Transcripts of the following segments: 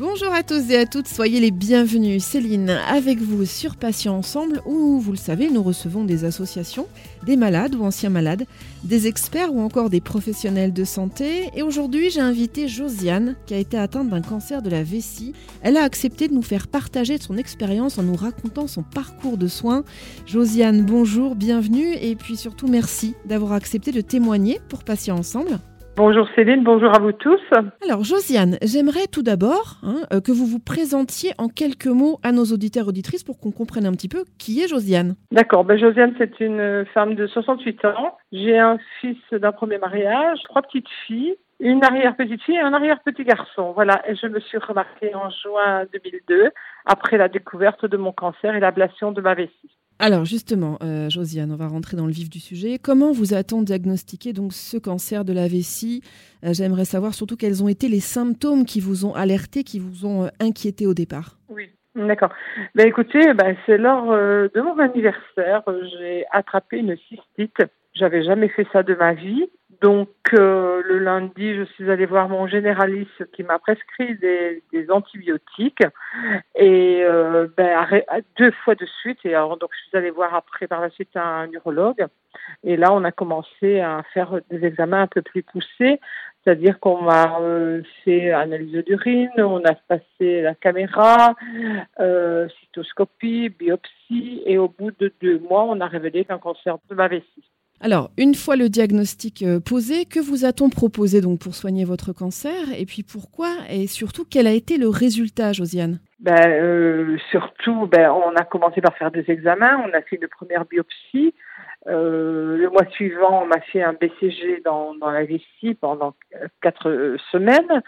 Bonjour à tous et à toutes, soyez les bienvenus. Céline, avec vous sur Patients Ensemble, où vous le savez, nous recevons des associations, des malades ou anciens malades, des experts ou encore des professionnels de santé. Et aujourd'hui, j'ai invité Josiane, qui a été atteinte d'un cancer de la vessie. Elle a accepté de nous faire partager son expérience en nous racontant son parcours de soins. Josiane, bonjour, bienvenue et puis surtout merci d'avoir accepté de témoigner pour Patients Ensemble. Bonjour Céline, bonjour à vous tous. Alors Josiane, j'aimerais tout d'abord hein, euh, que vous vous présentiez en quelques mots à nos auditeurs et auditrices pour qu'on comprenne un petit peu qui est Josiane. D'accord, ben Josiane c'est une femme de 68 ans. J'ai un fils d'un premier mariage, trois petites filles, une arrière-petite fille et un arrière-petit garçon. Voilà, et je me suis remarquée en juin 2002 après la découverte de mon cancer et l'ablation de ma vessie. Alors justement, euh, Josiane, on va rentrer dans le vif du sujet. Comment vous a-t-on diagnostiqué donc ce cancer de la vessie? Euh, J'aimerais savoir surtout quels ont été les symptômes qui vous ont alerté, qui vous ont euh, inquiété au départ. Oui. D'accord. Ben écoutez, ben, c'est lors de mon anniversaire, j'ai attrapé une cystite. J'avais jamais fait ça de ma vie. Donc euh, le lundi, je suis allée voir mon généraliste qui m'a prescrit des, des, antibiotiques et euh, ben, deux fois de suite. Et alors donc je suis allée voir après par la suite un neurologue. Et là, on a commencé à faire des examens un peu plus poussés, c'est-à-dire qu'on m'a euh, fait analyse d'urine, on a passé la caméra, euh, cytoscopie, biopsie, et au bout de deux mois, on a révélé qu'un cancer de ma vessie. Alors, une fois le diagnostic euh, posé, que vous a-t-on proposé donc pour soigner votre cancer? Et puis pourquoi? Et surtout, quel a été le résultat, Josiane? Ben, euh, Surtout, ben, on a commencé par faire des examens. On a fait une première biopsie. Euh, le mois suivant, on m'a fait un BCG dans, la vessie pendant quatre semaines,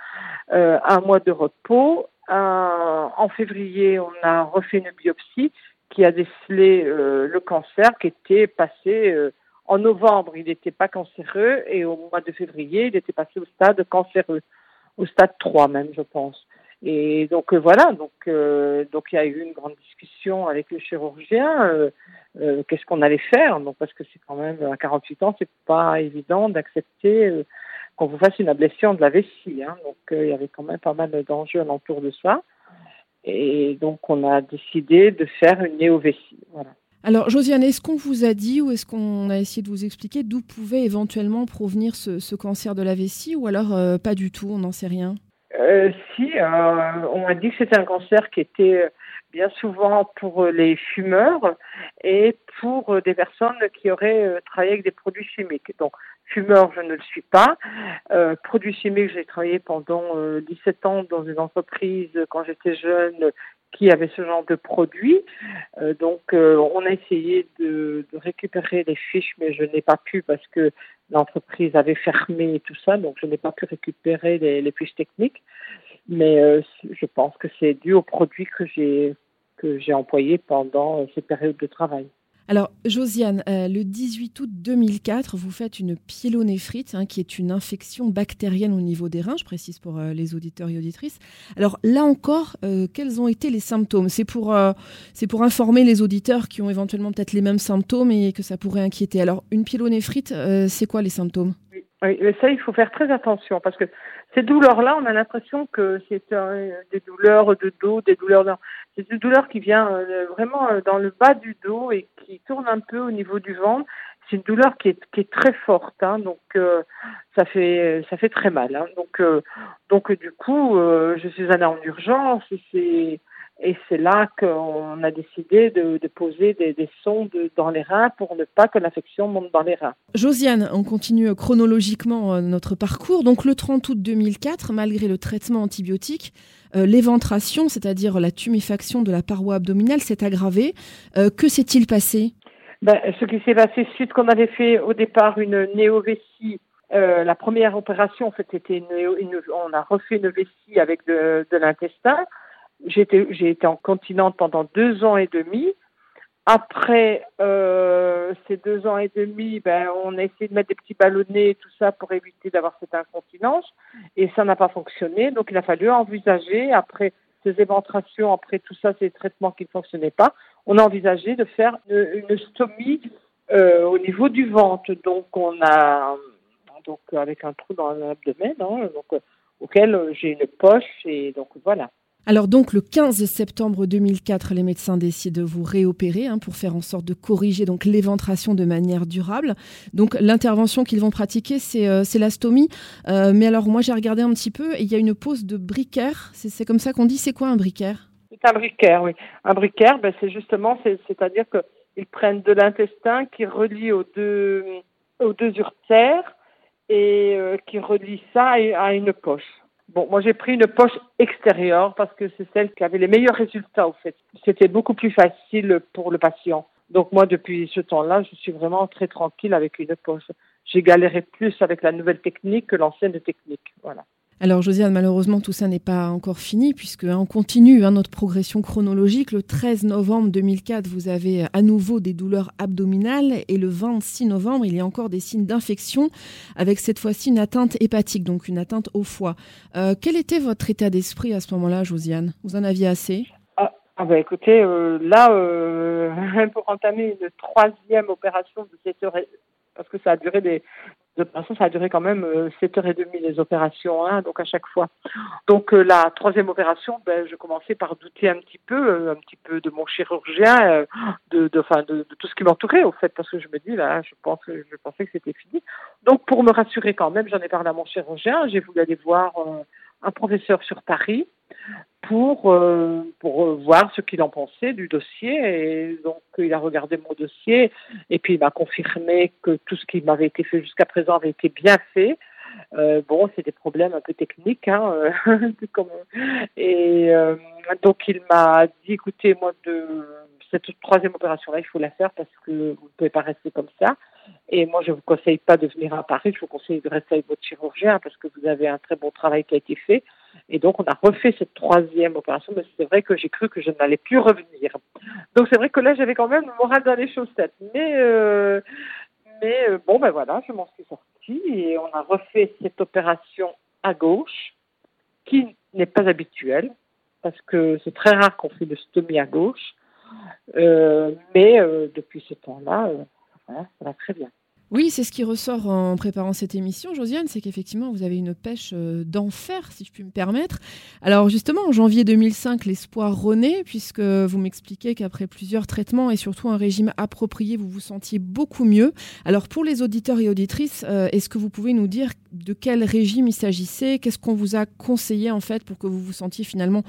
un mois de repos. en février, on a refait une biopsie qui a décelé le cancer qui était passé en novembre, il n'était pas cancéreux et au mois de février, il était passé au stade cancéreux, au stade 3 même, je pense. Et donc euh, voilà, donc euh, donc il y a eu une grande discussion avec le chirurgien. Euh, qu'est-ce qu'on allait faire? Donc parce que c'est quand même à 48 ans, c'est pas évident d'accepter qu'on vous fasse une ablation de la vessie. Hein. Donc il y avait quand même pas mal d'enjeux alentour de ça. Et donc on a décidé de faire une néo-vessie. Voilà. Alors, Josiane, est-ce qu'on vous a dit ou est-ce qu'on a essayé de vous expliquer d'où pouvait éventuellement provenir ce, cancer de la vessie ou alors euh, pas du tout, on n'en sait rien? Euh, Si, euh, on m'a dit que c'était un cancer qui était bien souvent pour les fumeurs et pour des personnes qui auraient travaillé avec des produits chimiques. Donc, fumeur, je ne le suis pas. produits chimiques, j'ai travaillé pendant 17 ans dans une entreprise quand j'étais jeune qui avait ce genre de produit. Euh, donc, euh, on a essayé de, de, récupérer les fiches, mais je n'ai pas pu parce que l'entreprise avait fermé tout ça, donc je n'ai pas pu récupérer les, les fiches techniques. Mais euh, je pense que c'est dû aux produits que j'ai que j'ai employés pendant ces périodes de travail. Alors, Josiane, euh, le 18 août 2004, vous faites une pyélonéphrite, hein, qui est une infection bactérienne au niveau des reins, je précise pour euh, les auditeurs et auditrices. Alors, là encore, euh, quels ont été les symptômes? C'est pour, informer les auditeurs qui ont éventuellement peut-être les mêmes symptômes et que ça pourrait inquiéter. Alors, une pyélonéphrite, c'est quoi les symptômes? Oui, ça, il faut faire très attention parce que ces douleurs-là, on a l'impression que c'est des douleurs de dos, des douleurs dans... C'est une douleur qui vient euh, vraiment euh, dans le bas du dos et qui tourne un peu au niveau du ventre. C'est une douleur qui est, qui est très forte, hein, donc euh, ça fait ça fait très mal. Hein, donc donc du coup, je suis allée en urgence c'est et c'est là qu'on a décidé de, poser des, sondes dans les reins pour ne pas que l'infection monte dans les reins. Josiane, on continue chronologiquement euh, notre parcours. Donc le 30 août 2004, malgré le traitement antibiotique, euh, l'éventration, c'est-à-dire la tuméfaction de la paroi abdominale, s'est aggravée. Euh, que s'est-il passé? Ben, Ce qui s'est passé, suite qu'on avait fait au départ une néovessie, la première opération, en fait, était on a refait une vessie avec de l'intestin. J'ai été en continente pendant deux ans et demi. Après euh, ces deux ans et demi, ben, on a essayé de mettre des petits ballonnets et tout ça pour éviter d'avoir cette incontinence. Et ça n'a pas fonctionné. Donc il a fallu envisager, après ces éventrations, après tout ça, ces traitements qui ne fonctionnaient pas, on a envisagé de faire une, une stomie euh, au niveau du ventre. Donc on a donc avec un trou dans l'abdomen, hein, donc euh, auquel j'ai une poche et donc voilà. Alors donc le 15 septembre 2004, les médecins décident de vous réopérer hein, pour faire en sorte de corriger donc l'éventration de manière durable. Donc l'intervention qu'ils vont pratiquer, c'est euh, l'astomie. Euh, mais alors moi j'ai regardé un petit peu et il y a une pose de briquaire. C'est comme ça qu'on dit. C'est quoi un briquaire C'est un briquaire, oui. Un briquaire, ben, c'est justement, c'est-à-dire qu'ils prennent de l'intestin qui relie aux deux, aux deux urtères et euh, qui relie ça à une poche. Bon, moi j'ai pris une poche extérieure parce que c'est celle qui avait les meilleurs résultats au fait. C'était beaucoup plus facile pour le patient. Donc moi depuis ce temps-là, je suis vraiment très tranquille avec une poche. J'ai galéré plus avec la nouvelle technique que l'ancienne technique. Voilà. Alors Josiane, malheureusement, tout ça n'est pas encore fini puisque hein, on continue hein, notre progression chronologique. Le 13 novembre 2004, vous avez à nouveau des douleurs abdominales et le 26 novembre, il y a encore des signes d'infection avec cette fois-ci une atteinte hépatique, donc une atteinte au foie. Euh, quel était votre état d'esprit à ce moment-là, Josiane? Vous en aviez assez? Ah, ah bah écoutez, euh, là, euh, pour entamer une troisième opération de cette parce que ça a duré des, opérations, ça a duré quand même 7h30 euh, les opérations, hein, donc à chaque fois. Donc euh, la troisième opération, ben, je commençais par douter un petit peu, euh, un petit peu de mon chirurgien, de, de, de, de, tout ce qui m'entourait au fait, parce que je me dis là, je pense, je pensais que c'était fini. Donc pour me rassurer quand même, j'en ai parlé à mon chirurgien, j'ai voulu aller voir un professeur sur Paris pour, euh, pour voir ce qu'il en pensait du dossier. Et donc, il a regardé mon dossier et puis il m'a confirmé que tout ce qui m'avait été fait jusqu'à présent avait été bien fait. Euh, bon, c'est des problèmes un peu techniques, hein, euh, et euh, donc il m'a dit, écoutez, moi de cette troisième opération-là, il faut la faire parce que vous ne pouvez pas rester comme ça. Et moi, je ne vous conseille pas de venir à Paris, je vous conseille de rester avec votre chirurgien parce que vous avez un très bon travail qui a été fait. Et donc, on a refait cette troisième opération, mais c'est vrai que j'ai cru que je n'allais plus revenir. Donc, c'est vrai que là, j'avais quand même le moral dans les chaussettes. Mais, euh, mais euh, bon, ben voilà, je m'en suis sortie et on a refait cette opération à gauche, qui n'est pas habituelle, parce que c'est très rare qu'on fait de stomie à gauche. Euh, mais depuis ce temps-là, ça va très bien. Oui, c'est ce qui ressort en préparant cette émission, Josiane, c'est qu'effectivement, vous avez une pêche euh, d'enfer, si je puis me permettre. Alors justement, en janvier 2005, l'espoir renaît, puisque vous m'expliquez qu'après plusieurs traitements et surtout un régime approprié, vous vous sentiez beaucoup mieux. Alors pour les auditeurs et auditrices, euh, est-ce que vous pouvez nous dire de quel régime il s'agissait? Qu'est-ce qu'on vous a conseillé en fait pour que vous vous sentiez finalement,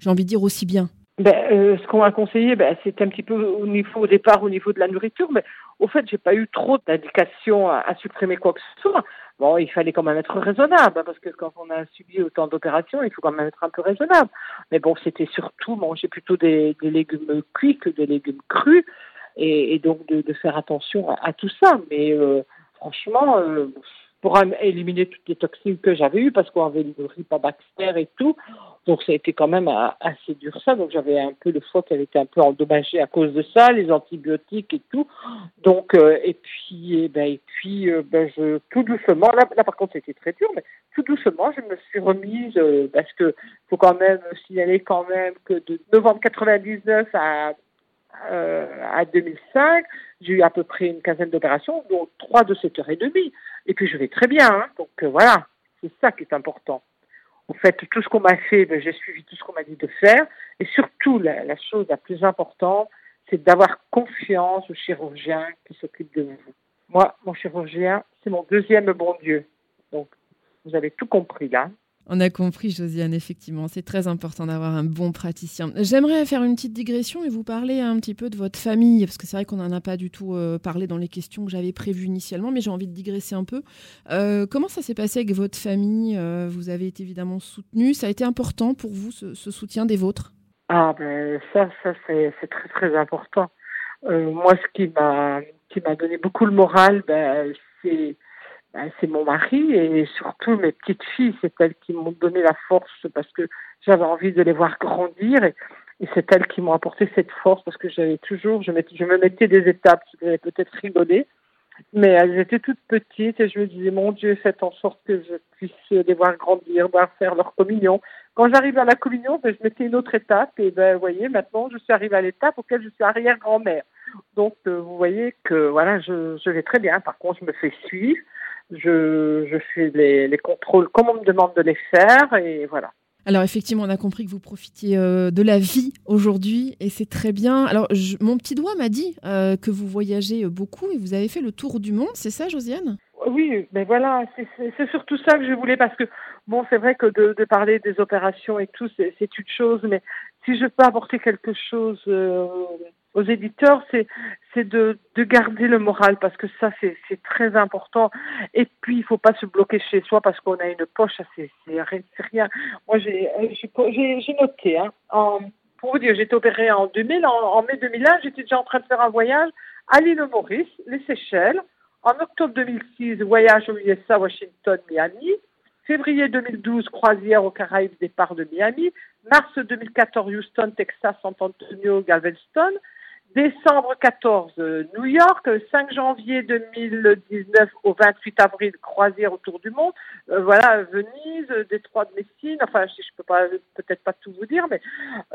j'ai envie de dire, aussi bien? Ben, euh, ce qu'on m'a conseillé, ben, c'est un petit peu au niveau au départ au niveau de la nourriture, mais au fait, j'ai pas eu trop d'indications à, supprimer quoi que ce soit. Bon, il fallait quand même être raisonnable, parce que quand on a subi autant d'opérations, il faut quand même être un peu raisonnable. Mais bon, c'était surtout manger plutôt des, légumes cuits que des légumes crus, et, donc de, faire attention à, tout ça. Mais euh, franchement, euh, pour éliminer toutes les toxines que j'avais eues, parce qu'on avait le pas Baxter et tout. Donc ça a été quand même assez dur ça. Donc j'avais un peu le foie qui avait été un peu endommagé à cause de ça, les antibiotiques et tout. Donc euh, et puis eh ben et puis euh, ben je tout doucement là, par contre c'était très dur, mais tout doucement je me suis remise euh, parce que faut quand même signaler quand même que de novembre 99 à à 2005, j'ai eu à peu près une quinzaine d'opérations, dont trois de 7 heures et demie. Et puis je vais très bien, hein. donc euh, voilà, c'est ça qui est important. En fait, tout ce qu'on m'a fait, ben, j'ai suivi tout ce qu'on m'a dit de faire. Et surtout, la, la chose la plus importante, c'est d'avoir confiance au chirurgien qui s'occupe de vous. Moi, mon chirurgien, c'est mon deuxième bon Dieu. Donc, vous avez tout compris là. On a compris, Josiane, effectivement. C'est très important d'avoir un bon praticien. J'aimerais faire une petite digression et vous parler un petit peu de votre famille, parce que c'est vrai qu'on n'en a pas du tout euh, parlé dans les questions que j'avais prévues initialement, mais j'ai envie de digresser un peu. Euh, comment ça s'est passé avec votre famille? Euh, Vous avez été évidemment soutenu. Ça a été important pour vous, ce, soutien des vôtres? Ah, ben ça, ça c'est très, très important. moi, ce qui m'a donné beaucoup le moral, ben, c'est c'est mon mari et surtout mes petites filles, c'est elles qui m'ont donné la force parce que j'avais envie de les voir grandir et, c'est elles qui m'ont apporté cette force parce que j'avais toujours, je, me mettais des étapes, je vais peut-être rigoler, mais elles étaient toutes petites et je me disais, mon Dieu, faites en sorte que je puisse les voir grandir, voir faire leur communion. Quand j'arrive à la communion, ben, je mettais une autre étape et ben, vous voyez, maintenant, je suis arrivée à l'étape auquel je suis arrière-grand-mère. Donc, euh, vous voyez que voilà, je vais très bien. Par contre, je me fais suivre. Je, je fais les, les contrôles comme on me demande de les faire. Et voilà. Alors effectivement, on a compris que vous profitiez euh, de la vie aujourd'hui et c'est très bien. Alors je- mon petit doigt m'a dit euh, que vous voyagez beaucoup et vous avez fait le tour du monde, c'est ça Josiane? Oui, mais voilà, c'est- surtout ça que je voulais parce que, bon, c'est vrai que de, de parler des opérations et tout, c'est c'est une chose, mais si je peux apporter quelque chose euh, aux éditeurs, c'est de, de garder le moral parce que ça, c'est très important. Et puis, il faut pas se bloquer chez soi parce qu'on a une poche, c'est c'est ri- c'est rien. Moi, j'ai euh, noté, hein, pour vous dire, j'ai été opérée en 2000, en, en mai 2001, j'étais déjà en train de faire un voyage à l'île Maurice, les Seychelles. En octobre 2006, voyage aux USA, Washington, Miami. Février 2012, croisière aux Caraïbes, départ de Miami. Mars 2014, Houston, Texas, San Antonio, Galveston. Décembre 14, euh, New York. 5 janvier 2019 au 28 avril, croisière autour du monde. Euh, voilà, Venise, Détroit de Messine. Enfin, je, je peux pas, peut-être pas tout vous dire, mais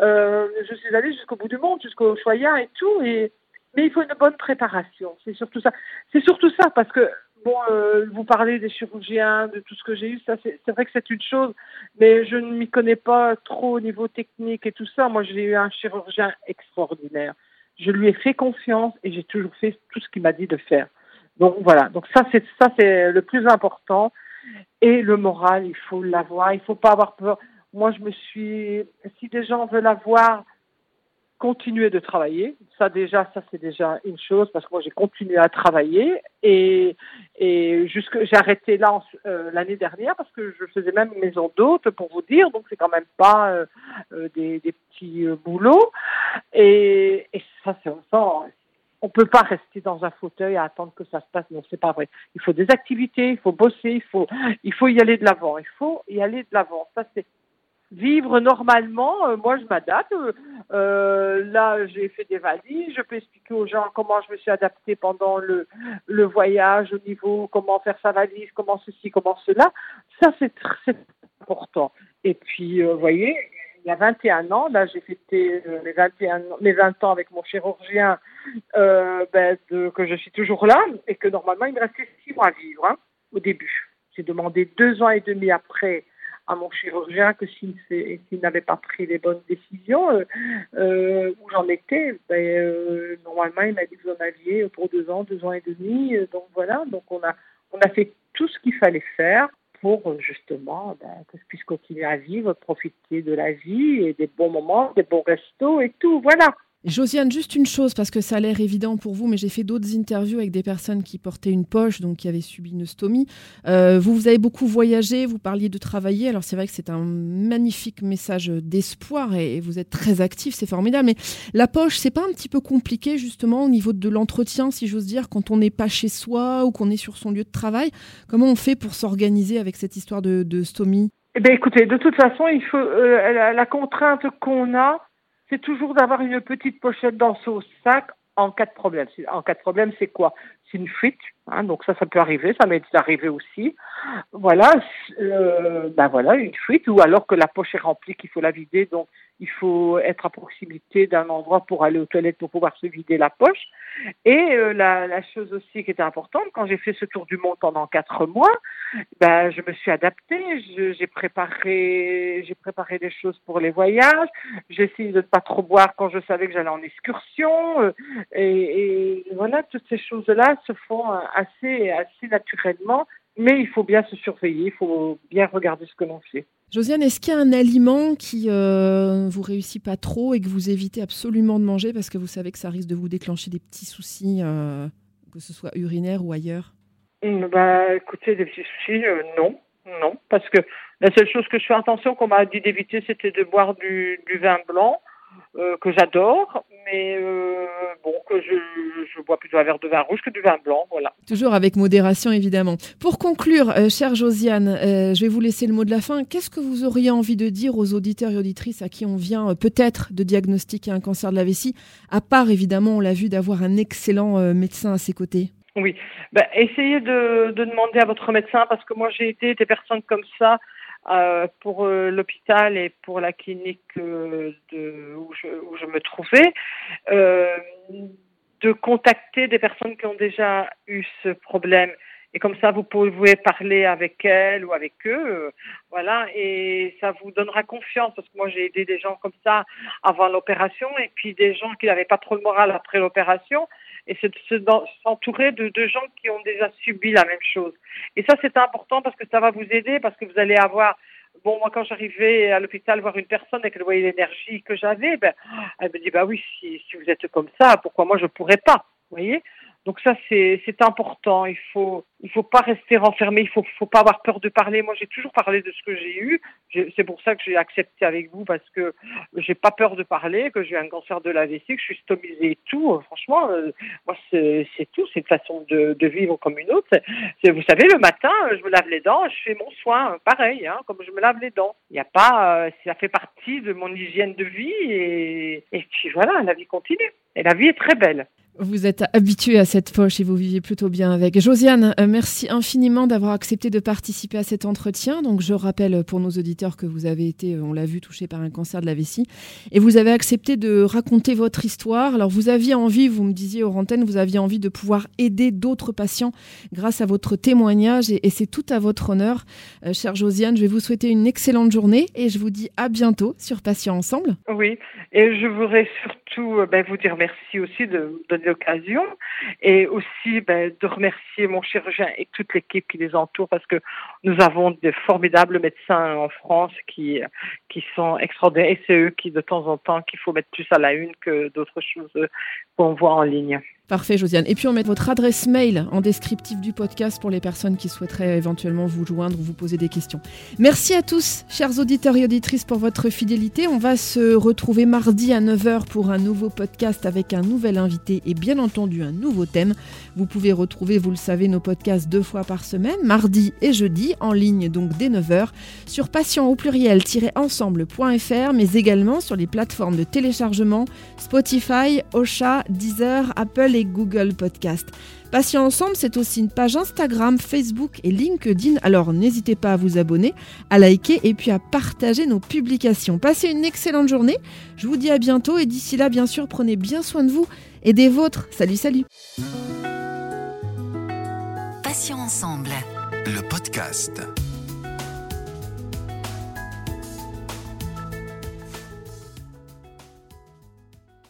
euh, je suis allée jusqu'au bout du monde, jusqu'au Choya et tout. Et mais il faut une bonne préparation. C'est surtout ça. C'est surtout ça parce que bon, euh, vous parlez des chirurgiens, de tout ce que j'ai eu, ça c'est vrai que c'est une chose, mais je ne m'y connais pas trop au niveau technique et tout ça. Moi, j'ai eu un chirurgien extraordinaire. Je lui ai fait confiance et j'ai toujours fait tout ce qu'il m'a dit de faire. Donc voilà. Donc ça c'est ça c'est le plus important. Et le moral, il faut l'avoir. Il faut pas avoir peur. Moi, je me suis. Si des gens veulent avoir continuer de travailler. Ça déjà, ça c'est déjà une chose parce que moi j'ai continué à travailler. Et et jusque j'ai arrêté là euh, l'année dernière parce que je faisais même maison d'hôte pour vous dire. Donc c'est quand même pas euh, euh, des, petits euh, boulots. Et, ça c'est ça on peut pas rester dans un fauteuil à attendre que ça se passe. Non c'est pas vrai. Il faut des activités il faut bosser il faut il faut y aller de l'avant. Il faut y aller de l'avant. Ça c'est vivre normalement, euh, moi je m'adapte. Euh, euh, là, j'ai fait des valises. Je peux expliquer aux gens comment je me suis adaptée pendant le, le voyage, au niveau comment faire sa valise, comment ceci, comment cela. Ça, c'est très important. Et puis, vous voyez, il y a 21 ans, là, j'ai fêté mes 21 ans- mes 20 ans avec mon chirurgien, ben, que je suis toujours là et que normalement, il me restait six mois à vivre hein, au début. J'ai demandé deux ans et demi après à mon chirurgien que s'il s'il n'avait pas pris les bonnes décisions, euh, euh, où j'en étais, ben, euh, normalement il m'a dit que vous en aviez pour deux ans, deux ans et demi, donc voilà, donc on a on a fait tout ce qu'il fallait faire pour justement ben, que je puisse continuer à vivre, profiter de la vie et des bons moments, des bons restos et tout, voilà. Josiane, juste une chose, parce que ça a l'air évident pour vous, mais j'ai fait d'autres interviews avec des personnes qui portaient une poche, donc qui avaient subi une stomie. Euh, vous, vous avez beaucoup voyagé, vous parliez de travailler, alors c'est vrai que c'est un magnifique message d'espoir et, vous êtes très actif, c'est formidable, mais la poche, c'est pas un petit peu compliqué justement au niveau de l'entretien, si j'ose dire, quand on n'est pas chez soi ou qu'on est sur son lieu de travail? Comment on fait pour s'organiser avec cette histoire de, stomie Eh bien, écoutez, de toute façon, il faut euh, la contrainte qu'on a, c'est toujours d'avoir une petite pochette dans son sac en cas de problème. En cas de problème, c'est quoi? Une fuite, hein, donc ça, ça peut arriver, ça m'est arrivé aussi. Voilà, euh, ben voilà, une fuite, ou alors que la poche est remplie, qu'il faut la vider, donc il faut être à proximité d'un endroit pour aller aux toilettes pour pouvoir se vider la poche. Et euh, la, chose aussi qui était importante, quand j'ai fait ce tour du monde pendant quatre mois, ben, je me suis adaptée, j'ai préparé, j'ai préparé des choses pour les voyages, j'ai essayé de ne pas trop boire quand je savais que j'allais en excursion, euh, et voilà, toutes ces choses-là se font euh, assez, assez naturellement, mais il faut bien se surveiller, il faut bien regarder ce que l'on fait. Josiane, est-ce qu'il y a un aliment qui euh, vous réussit pas trop et que vous évitez absolument de manger parce que vous savez que ça risque de vous déclencher des petits soucis, euh, que ce soit urinaire ou ailleurs? Hum, Bah, écoutez, des petits soucis, euh, non, non, parce que la seule chose que je fais attention qu'on m'a dit d'éviter, c'était de boire du, du vin blanc, euh, que j'adore, mais euh, bon, que je, je bois plutôt un verre de vin rouge que du vin blanc, voilà. Toujours avec modération, évidemment. Pour conclure, euh, chère Josiane, je vais vous laisser le mot de la fin. Qu'est-ce que vous auriez envie de dire aux auditeurs et auditrices à qui on vient peut-être de diagnostiquer un cancer de la vessie, à part, évidemment, on l'a vu, d'avoir un excellent médecin à ses côtés? Oui, ben, essayez de, de demander à votre médecin, parce que moi j'ai aidé des personnes comme ça euh, pour euh, l'hôpital et pour la clinique euh, de, où, je, où je me trouvais. Euh, de contacter des personnes qui ont déjà eu ce problème. Et comme ça, vous pouvez parler avec elles ou avec eux, voilà, et ça vous donnera confiance parce que moi j'ai aidé des gens comme ça avant l'opération et puis des gens qui n'avaient pas trop le moral après l'opération et c'est de s'entourer de, gens qui ont déjà subi la même chose. Et ça c'est important parce que ça va vous aider parce que vous allez avoir Bon, moi, quand j'arrivais à l'hôpital voir une personne et qu'elle voyait l'énergie que j'avais, ben, elle me dit, bah oui, si, si vous êtes comme ça, pourquoi moi je pourrais pas, vous voyez? Donc ça, c'est important. Il faut il faut pas rester renfermé. Il faut faut pas avoir peur de parler. Moi, j'ai toujours parlé de ce que j'ai eu. C'est pour ça que j'ai accepté avec vous parce que j'ai pas peur de parler, que j'ai un cancer de la vessie, que je suis stomisée et tout. Franchement, euh, moi, c'est tout. C'est une façon de, de, vivre comme une autre. vous savez, le matin, je me lave les dents, je fais mon soin, pareil, hein, comme je me lave les dents. Il n'y a pas, euh, ça fait partie de mon hygiène de vie et, et puis voilà, la vie continue. Et la vie est très belle. Vous êtes habitué à cette poche et vous vivez plutôt bien avec. Josiane, euh, merci infiniment d'avoir accepté de participer à cet entretien. Donc, je rappelle pour nos auditeurs que vous avez été, euh, on l'a vu, touché par un cancer de la vessie et vous avez accepté de raconter votre histoire. Alors, vous aviez envie, vous me disiez aux antennes, vous aviez envie de pouvoir aider d'autres patients grâce à votre témoignage et, c'est tout à votre honneur. Euh, chère Josiane, je vais vous souhaiter une excellente journée et je vous dis à bientôt sur Patients Ensemble. Oui, et je voudrais surtout ben, vous dire merci aussi de l'occasion et aussi ben, de remercier mon chirurgien et toute l'équipe qui les entoure parce que nous avons de formidables médecins en France qui, qui sont extraordinaires et c'est eux qui de temps en temps qu'il faut mettre plus à la une que d'autres choses qu'on voit en ligne. Parfait, Josiane. Et puis, on met votre adresse mail en descriptif du podcast pour les personnes qui souhaiteraient éventuellement vous joindre ou vous poser des questions. Merci à tous, chers auditeurs et auditrices, pour votre fidélité. On va se retrouver mardi à 9h pour un nouveau podcast avec un nouvel invité et bien entendu un nouveau thème. Vous pouvez retrouver, vous le savez, nos podcasts deux fois par semaine, mardi et jeudi, en ligne donc dès 9h, sur patient au pluriel-ensemble.fr, mais également sur les plateformes de téléchargement Spotify, Ocha, Deezer, Apple et Google Podcast. Patient Ensemble, c'est aussi une page Instagram, Facebook et LinkedIn. Alors n'hésitez pas à vous abonner, à liker et puis à partager nos publications. Passez une excellente journée. Je vous dis à bientôt et d'ici là, bien sûr, prenez bien soin de vous et des vôtres. Salut, salut. Patient Ensemble. Le podcast.